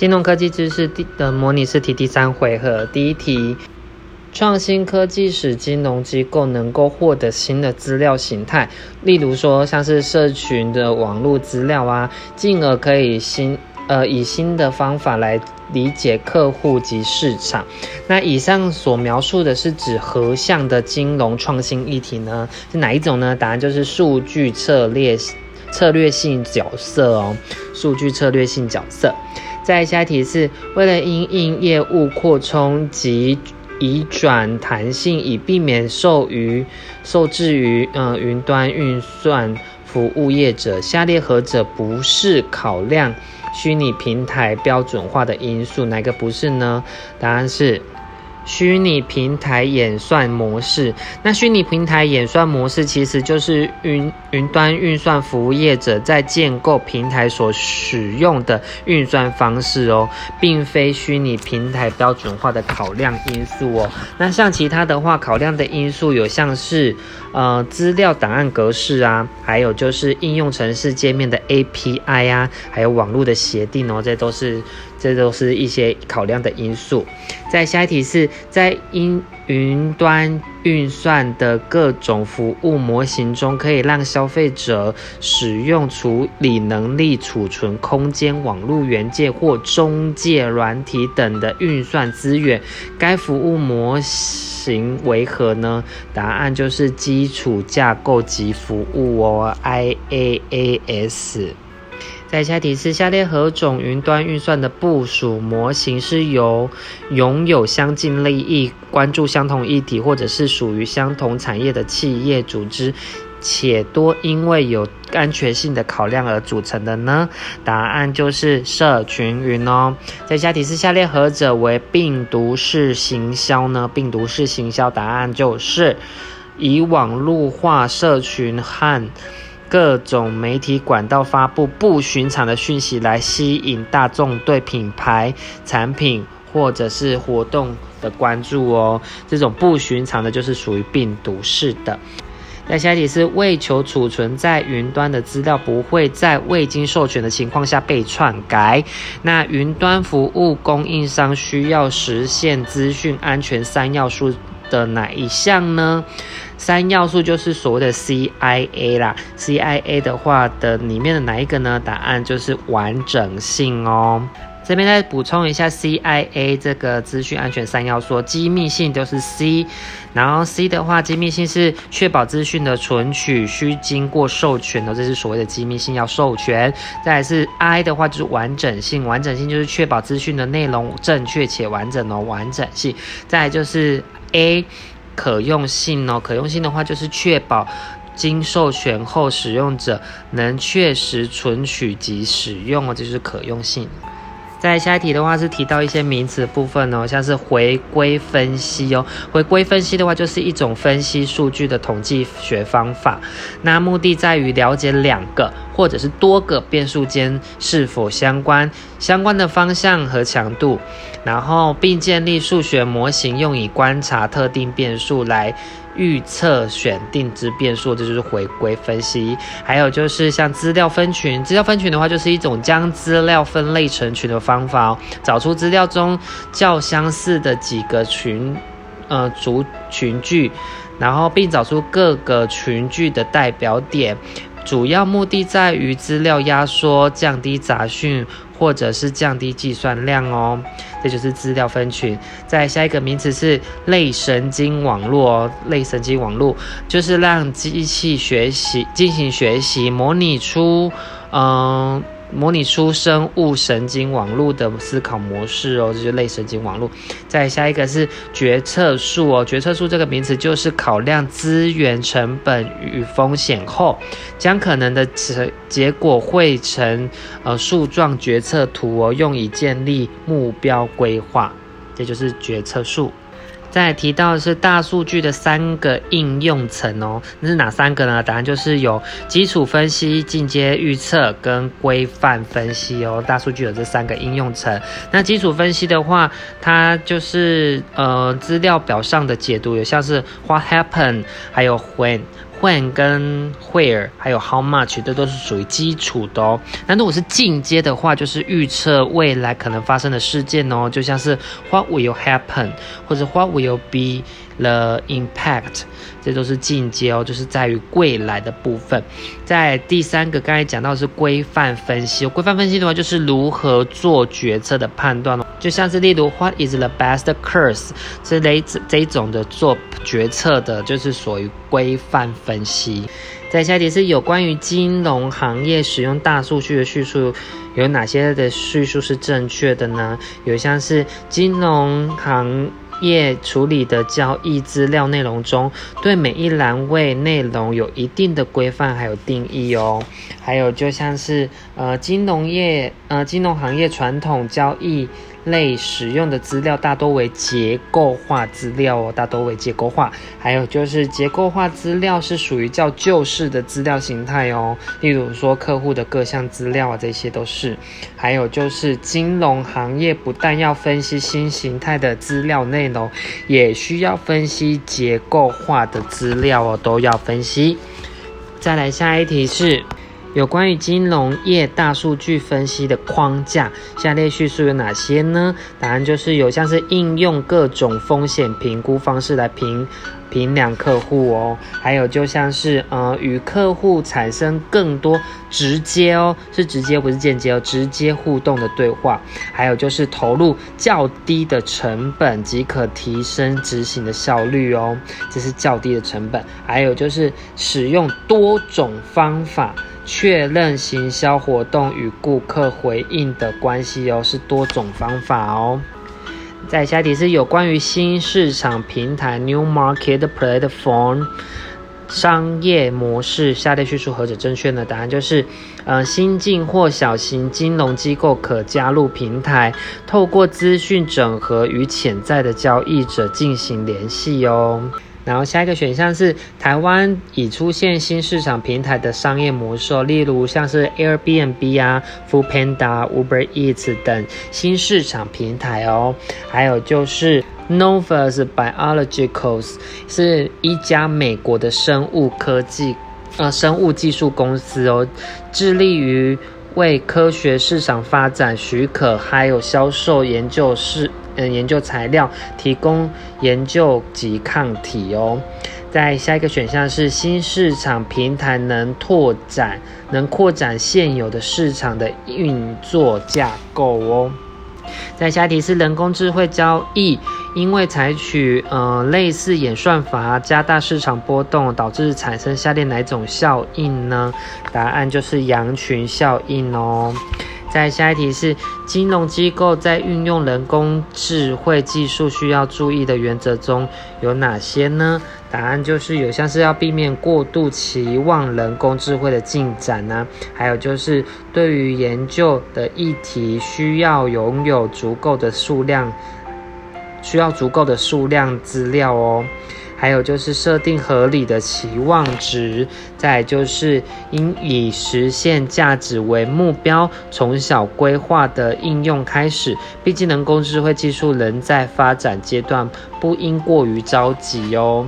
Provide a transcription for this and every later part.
金融科技知识第的模拟试题第三回合，第一题：创新科技使金融机构能够获得新的资料形态，例如说像是社群的网络资料啊，进而可以新呃以新的方法来理解客户及市场。那以上所描述的是指何项的金融创新议题呢？是哪一种呢？答案就是数据策略策略性角色哦，数据策略性角色。再下一题是为了因应业务扩充及移转弹性，以避免受于受制于呃云端运算服务业者，下列何者不是考量虚拟平台标准化的因素？哪个不是呢？答案是。虚拟平台演算模式，那虚拟平台演算模式其实就是云云端运算服务业者在建构平台所使用的运算方式哦，并非虚拟平台标准化的考量因素哦。那像其他的话，考量的因素有像是呃资料档案格式啊，还有就是应用程式界面的 API 啊，还有网络的协定哦，这都是。这都是一些考量的因素。在下一题是在因云端运算的各种服务模型中，可以让消费者使用处理能力、储存空间、网络元件或中介软体等的运算资源。该服务模型为何呢？答案就是基础架构及服务哦，IaaS。在下题是下列何种云端运算的部署模型是由拥有相近利益、关注相同议题，或者是属于相同产业的企业组织，且多因为有安全性的考量而组成的呢？答案就是社群云哦。在下题是下列何者为病毒式行销呢？病毒式行销答案就是以网络化社群和。各种媒体管道发布不寻常的讯息，来吸引大众对品牌、产品或者是活动的关注哦。这种不寻常的，就是属于病毒式的。那下一题是为求储存在云端的资料不会在未经授权的情况下被篡改，那云端服务供应商需要实现资讯安全三要素的哪一项呢？三要素就是所谓的 CIA 啦，CIA 的话的里面的哪一个呢？答案就是完整性哦。这边再补充一下，CIA 这个资讯安全三要素，机密性都是 C，然后 C 的话，机密性是确保资讯的存取需经过授权的，这是所谓的机密性要授权。再来是 I 的话就是完整性，完整性就是确保资讯的内容正确且完整哦，完整性。再来就是 A。可用性哦，可用性的话就是确保经授权后使用者能确实存取及使用哦，这就是可用性。在下一题的话是提到一些名词部分哦，像是回归分析哦，回归分析的话就是一种分析数据的统计学方法，那目的在于了解两个或者是多个变数间是否相关，相关的方向和强度。然后并建立数学模型，用以观察特定变数来预测选定之变数，这就是回归分析。还有就是像资料分群，资料分群的话，就是一种将资料分类成群的方法哦，找出资料中较相似的几个群，呃，族群聚，然后并找出各个群聚的代表点。主要目的在于资料压缩，降低杂讯。或者是降低计算量哦，这就是资料分群。再下一个名词是类神经网络哦，类神经网络就是让机器学习进行学习，模拟出嗯。模拟出生物神经网络的思考模式哦，这就类神经网络。再下一个是决策树哦，决策树这个名词就是考量资源成本与风险后，将可能的结结果绘成呃树状决策图哦，用以建立目标规划，这就是决策树。再提到的是大数据的三个应用层哦，那是哪三个呢？答案就是有基础分析、进阶预测跟规范分析哦。大数据有这三个应用层。那基础分析的话，它就是呃资料表上的解读，有像是 what happened，还有 when。When 跟 where 还有 how much 这都是属于基础的哦。那如果是进阶的话，就是预测未来可能发生的事件哦，就像是 what will happen 或者 what will be the impact，这都是进阶哦，就是在于未来的部分。在第三个，刚才讲到是规范分析，规范分析的话就是如何做决策的判断哦，就像是例如 what is the best curse" 之类这种的做决策的，就是属于规范分析。在下一题是有关于金融行业使用大数据的叙述，有哪些的叙述是正确的呢？有像是金融行业处理的交易资料内容中，对每一栏位内容有一定的规范还有定义哦。还有就像是呃金融业呃金融行业传统交易。类使用的资料大多为结构化资料哦，大多为结构化。还有就是结构化资料是属于较旧式的资料形态哦，例如说客户的各项资料啊，这些都是。还有就是金融行业不但要分析新形态的资料内容，也需要分析结构化的资料哦，都要分析。再来下一题是。有关于金融业大数据分析的框架，下列叙述有哪些呢？答案就是有像是应用各种风险评估方式来评评量客户哦，还有就像是呃与客户产生更多直接哦，是直接不是间接哦，直接互动的对话，还有就是投入较低的成本即可提升执行的效率哦，这是较低的成本，还有就是使用多种方法。确认行销活动与顾客回应的关系哦，是多种方法哦。在下题是有关于新市场平台 （New Market Platform） 商业模式，下列叙述何者正确呢？答案就是，呃，新进或小型金融机构可加入平台，透过资讯整合与潜在的交易者进行联系哦。然后下一个选项是台湾已出现新市场平台的商业模式，例如像是 Airbnb 啊、Foodpanda、Uber Eats 等新市场平台哦。还有就是 Novus Biologicals 是一家美国的生物科技呃生物技术公司哦，致力于为科学市场发展许可还有销售研究室。嗯，研究材料提供研究及抗体哦。在下一个选项是新市场平台能拓展，能扩展现有的市场的运作架构哦。在下一题是人工智慧交易，因为采取呃类似演算法加大市场波动，导致产生下列哪种效应呢？答案就是羊群效应哦。在下一题是金融机构在运用人工智慧技术需要注意的原则中有哪些呢？答案就是有像是要避免过度期望人工智慧的进展呢，还有就是对于研究的议题需要拥有足够的数量，需要足够的数量资料哦。还有就是设定合理的期望值，再就是应以实现价值为目标，从小规划的应用开始。毕竟人工智慧技术仍在发展阶段，不应过于着急哦。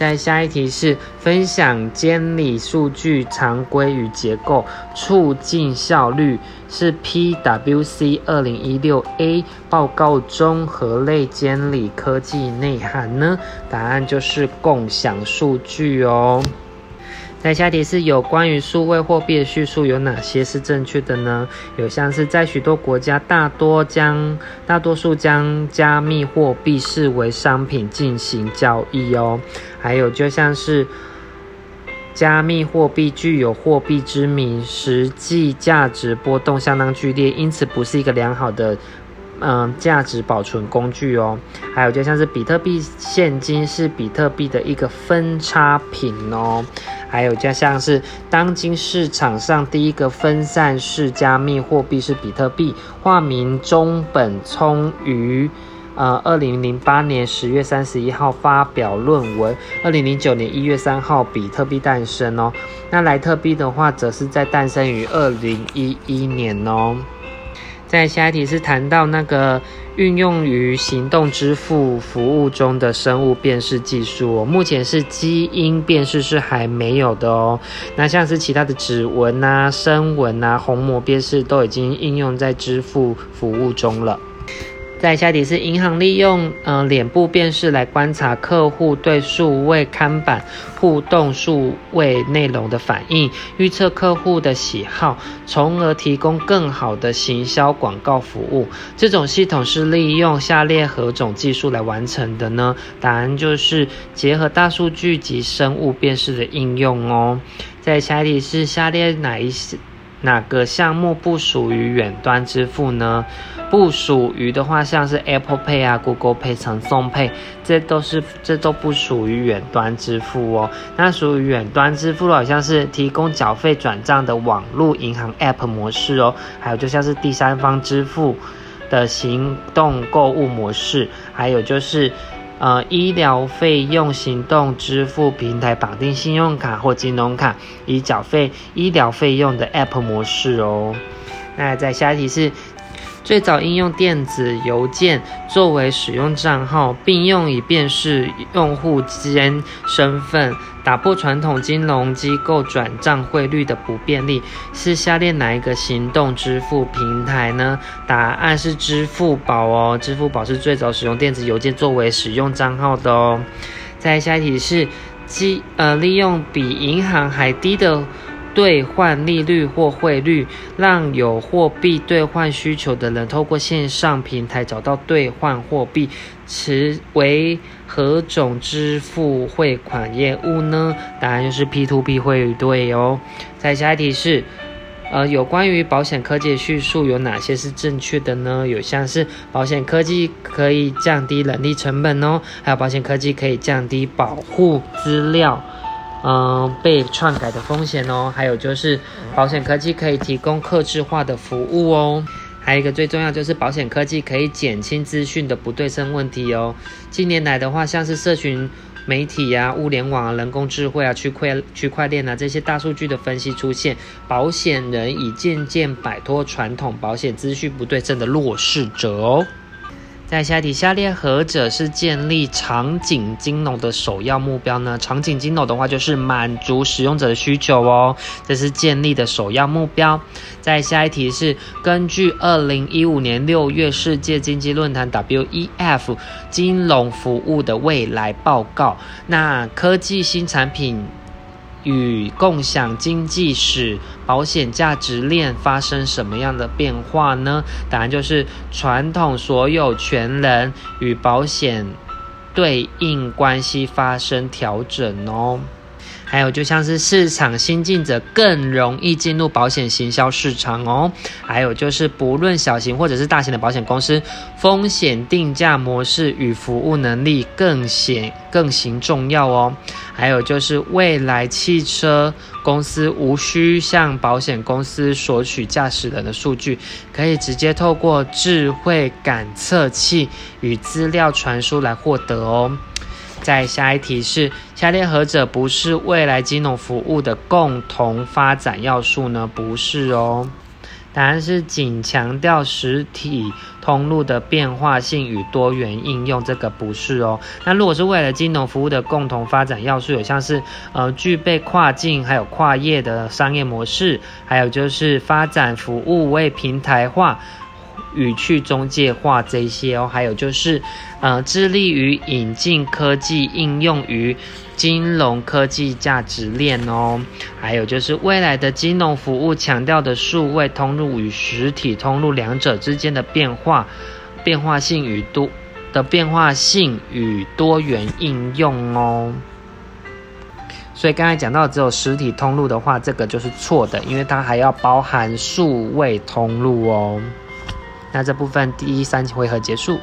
在下一题是分享监理数据常规与结构，促进效率，是 PWC 二零一六 A 报告中何类监理科技内涵呢？答案就是共享数据哦。在下题是有关于数位货币的叙述有哪些是正确的呢？有像是在许多国家，大多将大多数将加密货币视为商品进行交易哦。还有就像是加密货币具有货币之名，实际价值波动相当剧烈，因此不是一个良好的。嗯，价值保存工具哦，还有就像是比特币现金是比特币的一个分差品哦，还有就像是当今市场上第一个分散式加密货币是比特币，化名中本聪于呃二零零八年十月三十一号发表论文，二零零九年一月三号比特币诞生哦，那莱特币的话则是在诞生于二零一一年哦。在下一题是谈到那个运用于行动支付服务中的生物辨识技术，哦目前是基因辨识是还没有的哦。那像是其他的指纹啊、声纹啊、虹膜辨识都已经应用在支付服务中了。在下题是银行利用呃脸部辨识来观察客户对数位看板互动数位内容的反应，预测客户的喜好，从而提供更好的行销广告服务。这种系统是利用下列何种技术来完成的呢？答案就是结合大数据及生物辨识的应用哦。在下题是下列哪一？哪个项目不属于远端支付呢？不属于的话，像是 Apple Pay 啊、Google Pay、成送 Pay，这都是这都不属于远端支付哦。那属于远端支付的，好像是提供缴费转账的网络银行 App 模式哦，还有就像是第三方支付的行动购物模式，还有就是。呃，医疗费用行动支付平台绑定信用卡或金融卡，以缴费医疗费用的 App 模式哦。那在下一题是。最早应用电子邮件作为使用账号，并用以辨识用户间身份，打破传统金融机构转账汇率的不便利，是下列哪一个行动支付平台呢？答案是支付宝哦，支付宝是最早使用电子邮件作为使用账号的哦。再下一题是，基呃利用比银行还低的。兑换利率或汇率，让有货币兑换需求的人透过线上平台找到兑换货币，此为何种支付汇款业务呢？答案就是 P to P 汇兑哦。再下一题是，呃，有关于保险科技的叙述有哪些是正确的呢？有像是保险科技可以降低人力成本哦，还有保险科技可以降低保护资料。嗯，被篡改的风险哦，还有就是保险科技可以提供客制化的服务哦，还有一个最重要就是保险科技可以减轻资讯的不对称问题哦。近年来的话，像是社群媒体呀、物联网啊、人工智慧啊、区块区块链啊这些大数据的分析出现，保险人已渐渐摆脱传统保险资讯不对称的弱势者哦。在下一题，下列何者是建立场景金融的首要目标呢？场景金融的话，就是满足使用者的需求哦，这是建立的首要目标。在下一题是根据二零一五年六月世界经济论坛 WEF 金融服务的未来报告，那科技新产品。与共享经济使保险价值链发生什么样的变化呢？答案就是传统所有权人与保险对应关系发生调整哦。还有，就像是市场新进者更容易进入保险行销市场哦。还有就是，不论小型或者是大型的保险公司，风险定价模式与服务能力更显更形重要哦。还有就是，未来汽车公司无需向保险公司索取驾驶人的数据，可以直接透过智慧感测器与资料传输来获得哦。在下一题是下列何者不是未来金融服务的共同发展要素呢？不是哦，答案是仅强调实体通路的变化性与多元应用，这个不是哦。那如果是未来金融服务的共同发展要素，有像是呃具备跨境还有跨业的商业模式，还有就是发展服务为平台化。与去中介化这些哦，还有就是，呃，致力于引进科技应用于金融科技价值链哦，还有就是未来的金融服务强调的数位通路与实体通路两者之间的变化、变化性与多的变化性与多元应用哦。所以刚才讲到只有实体通路的话，这个就是错的，因为它还要包含数位通路哦。那这部分第一三回合结束。